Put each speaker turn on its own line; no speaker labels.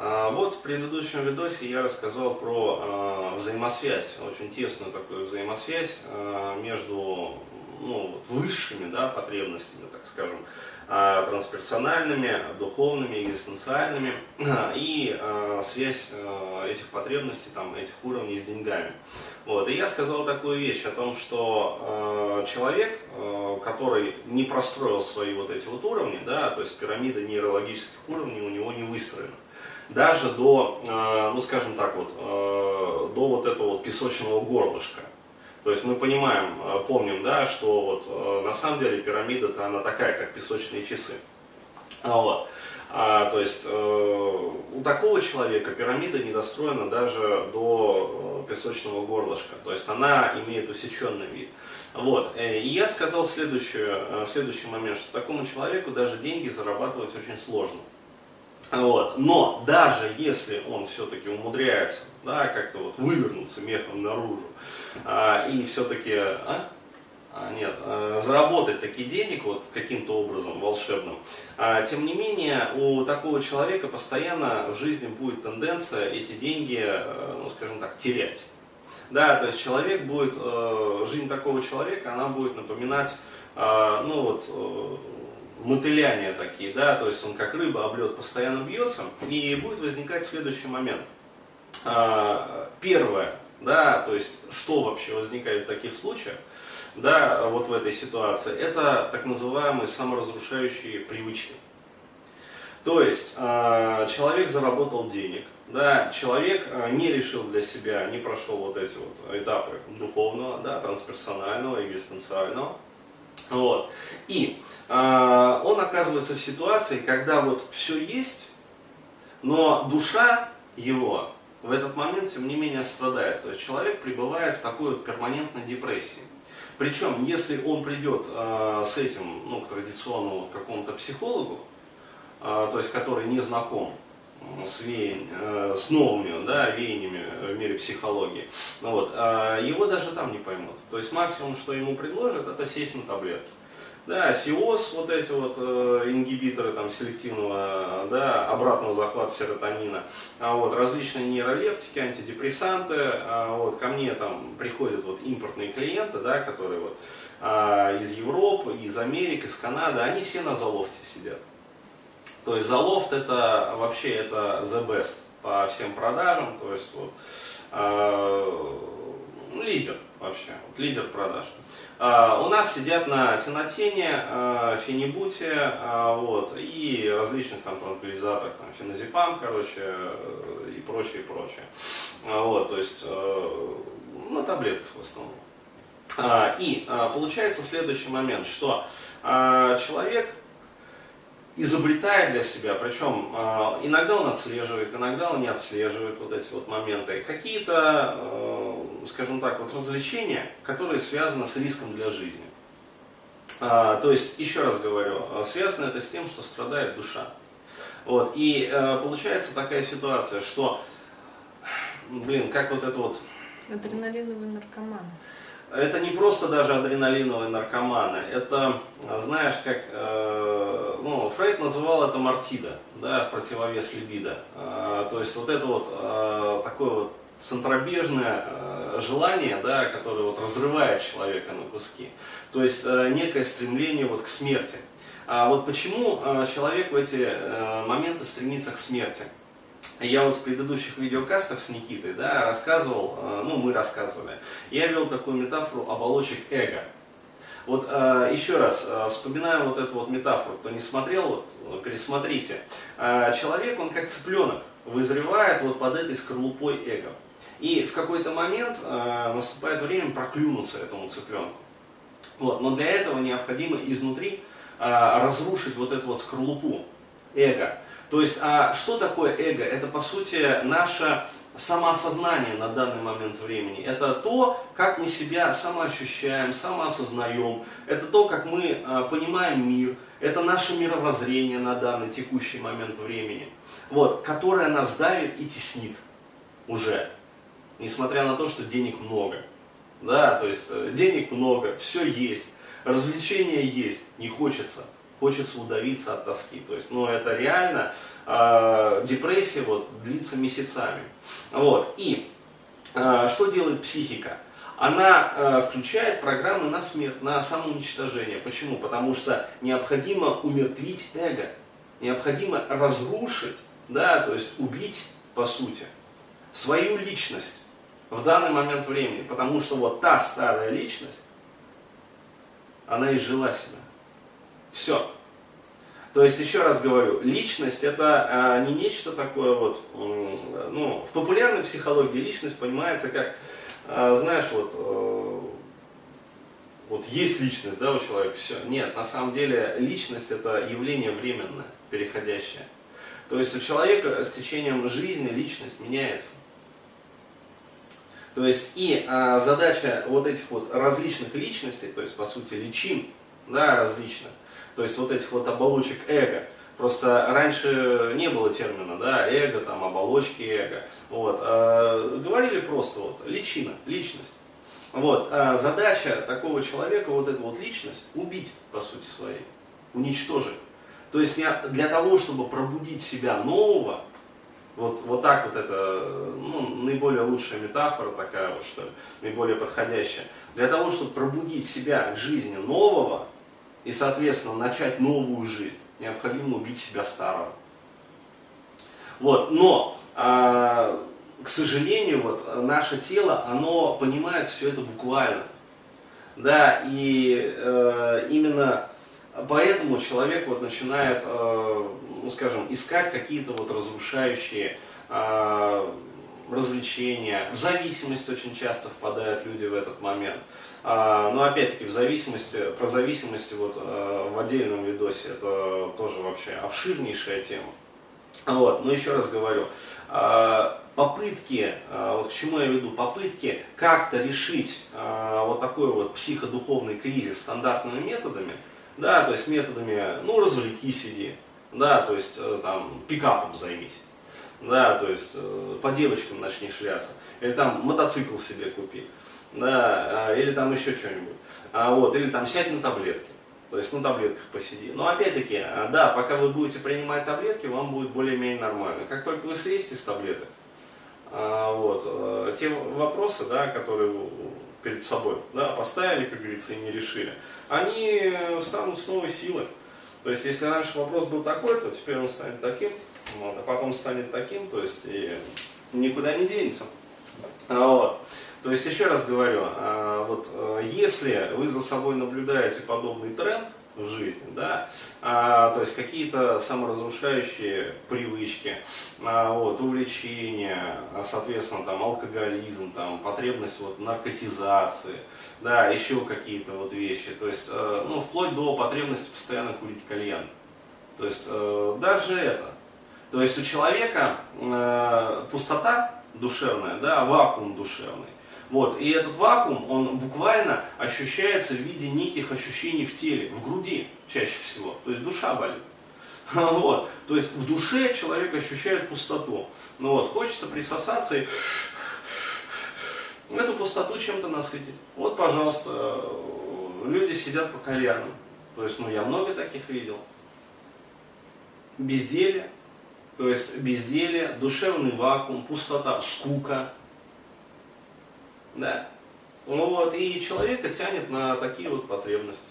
А, вот в предыдущем видосе я рассказал про а, взаимосвязь, очень тесную такую взаимосвязь а, между ну, высшими да, потребностями, так скажем, трансперсональными, духовными, экзистенциальными и связь этих потребностей, там, этих уровней с деньгами. Вот. И я сказал такую вещь о том, что человек, который не простроил свои вот эти вот уровни, да, то есть пирамида нейрологических уровней у него не выстроена даже до, ну скажем так вот, до вот этого вот песочного горлышка. То есть мы понимаем, э, помним, да, что вот э, на самом деле пирамида-то она такая, как песочные часы. А вот. А, то есть э, у такого человека пирамида не достроена даже до э, песочного горлышка. То есть она имеет усеченный вид. Вот. И я сказал следующий, следующий момент, что такому человеку даже деньги зарабатывать очень сложно. Вот. Но даже если он все-таки умудряется да, как-то вот вывернуться мехом наружу а, и все-таки а? А, нет, а, заработать такие денег вот каким-то образом волшебным, а, тем не менее у такого человека постоянно в жизни будет тенденция эти деньги, э, ну скажем так, терять. Да, то есть человек будет, э, жизнь такого человека, она будет напоминать, э, ну вот, э, мотыляния такие, да, то есть он как рыба об лед постоянно бьется, и будет возникать следующий момент. А, первое, да, то есть что вообще возникает в таких случаях, да, вот в этой ситуации, это так называемые саморазрушающие привычки. То есть а, человек заработал денег, да, человек а, не решил для себя, не прошел вот эти вот этапы духовного, да, трансперсонального, экзистенциального, вот. И э, он оказывается в ситуации, когда вот все есть, но душа его в этот момент, тем не менее, страдает. То есть человек пребывает в такой вот перманентной депрессии. Причем, если он придет э, с этим, ну, к традиционному какому-то психологу, э, то есть который не знаком с, веян, с новыми да, веяниями в мире психологии, ну, вот, э, его даже там не поймут. То есть максимум, что ему предложат, это сесть на таблетки. Да, СИОС, вот эти вот э, ингибиторы там, селективного, да, обратного захвата серотонина, а вот, различные нейролептики, антидепрессанты, а вот, ко мне там приходят вот импортные клиенты, да, которые вот, а, из Европы, из Америки, из Канады, они все на залофте сидят. То есть залофт это вообще это the best по всем продажам, то есть вот, э, лидер вообще, вот, лидер продаж. Uh, у нас сидят на тенотене, uh, фенибуте uh, вот, и различных там транквилизаторах, там, феназепам, короче, и прочее, и прочее. Вот, то есть на таблетках в основном. И получается следующий момент, что человек изобретает для себя, причем э, иногда он отслеживает, иногда он не отслеживает вот эти вот моменты, какие-то, э, скажем так, вот развлечения, которые связаны с риском для жизни. А, то есть, еще раз говорю, связано это с тем, что страдает душа. Вот, и э, получается такая ситуация, что, блин, как вот это вот...
Адреналиновый наркоман
это не просто даже адреналиновые наркоманы, это, знаешь, как, э, ну, Фрейд называл это мартида, да, в противовес либидо. Э, то есть вот это вот э, такое вот центробежное э, желание, да, которое вот разрывает человека на куски. То есть э, некое стремление вот к смерти. А вот почему э, человек в эти э, моменты стремится к смерти? Я вот в предыдущих видеокастах с Никитой да, рассказывал, э, ну мы рассказывали, я вел такую метафору оболочек эго. Вот э, еще раз э, вот эту вот метафору, кто не смотрел, вот пересмотрите. Человек, он как цыпленок, вызревает вот под этой скорлупой эго. И в какой-то момент наступает время проклюнуться этому цыпленку. Вот, но для этого необходимо изнутри разрушить вот эту вот скорлупу эго. То есть, а что такое эго? Это, по сути, наше самоосознание на данный момент времени. Это то, как мы себя самоощущаем, самоосознаем. Это то, как мы а, понимаем мир. Это наше мировоззрение на данный текущий момент времени. Вот, которое нас давит и теснит уже. Несмотря на то, что денег много. Да, то есть э, денег много, все есть, развлечения есть, не хочется. Хочется удавиться от тоски. То есть, ну, это реально э, депрессия вот, длится месяцами. Вот. И э, что делает психика? Она э, включает программы на смерть, на самоуничтожение. Почему? Потому что необходимо умертвить эго, необходимо разрушить, да, то есть убить, по сути, свою личность в данный момент времени. Потому что вот та старая личность, она изжила себя. Все. То есть, еще раз говорю, личность это а, не нечто такое вот, ну, в популярной психологии личность понимается как, а, знаешь, вот, а, вот есть личность, да, у человека, все. Нет, на самом деле личность это явление временное, переходящее. То есть у человека с течением жизни личность меняется. То есть и а, задача вот этих вот различных личностей, то есть по сути личин, да, различных, то есть вот этих вот оболочек эго. Просто раньше не было термина, да, эго, там, оболочки эго. Вот, э, говорили просто вот личина, личность. Вот, э, задача такого человека, вот эту вот личность, убить, по сути своей, уничтожить. То есть для того, чтобы пробудить себя нового, вот, вот так вот это, ну, наиболее лучшая метафора такая вот, что ли, наиболее подходящая. Для того, чтобы пробудить себя к жизни нового, и, соответственно, начать новую жизнь, необходимо убить себя старого. Вот, но, а, к сожалению, вот, наше тело, оно понимает все это буквально. Да, и э, именно поэтому человек вот начинает, э, ну скажем, искать какие-то вот разрушающие э, развлечения. В зависимость очень часто впадают люди в этот момент. А, но опять-таки в зависимости, про зависимости вот а, в отдельном видосе это тоже вообще обширнейшая тема. Вот, но еще раз говорю, а, попытки, вот к чему я веду, попытки как-то решить вот такой вот психодуховный кризис стандартными методами, да, то есть методами, ну, развлеки сиди, да, то есть э, там пикапом займись, да, то есть э, по девочкам начни шляться, или там мотоцикл себе купи да, а, или там еще что-нибудь. А, вот, или там сядь на таблетки. То есть на таблетках посиди. Но опять-таки, а, да, пока вы будете принимать таблетки, вам будет более-менее нормально. Как только вы слезете с таблеток, а, вот, э, те вопросы, да, которые перед собой да, поставили, как говорится, и не решили, они станут с новой силой. То есть, если раньше вопрос был такой, то теперь он станет таким, вот, а потом станет таким, то есть и никуда не денется. Вот. То есть, еще раз говорю, а, вот а, если вы за собой наблюдаете подобный тренд в жизни, да, а, то есть какие-то саморазрушающие привычки, вот, увлечения, соответственно, там, алкоголизм, там, потребность вот, наркотизации, да, еще какие-то вот вещи, то есть, ну, вплоть до потребности постоянно курить кальян. То есть, даже это. То есть у человека пустота душевная, да, вакуум душевный. Вот. И этот вакуум, он буквально ощущается в виде неких ощущений в теле, в груди чаще всего. То есть душа болит. Вот. То есть в душе человек ощущает пустоту. Ну вот, хочется присосаться и эту пустоту чем-то насытить. Вот, пожалуйста, люди сидят по кальянам. То есть, ну, я много таких видел. Безделие. То есть безделие, душевный вакуум, пустота, скука, да. Ну вот, и человека тянет на такие вот потребности.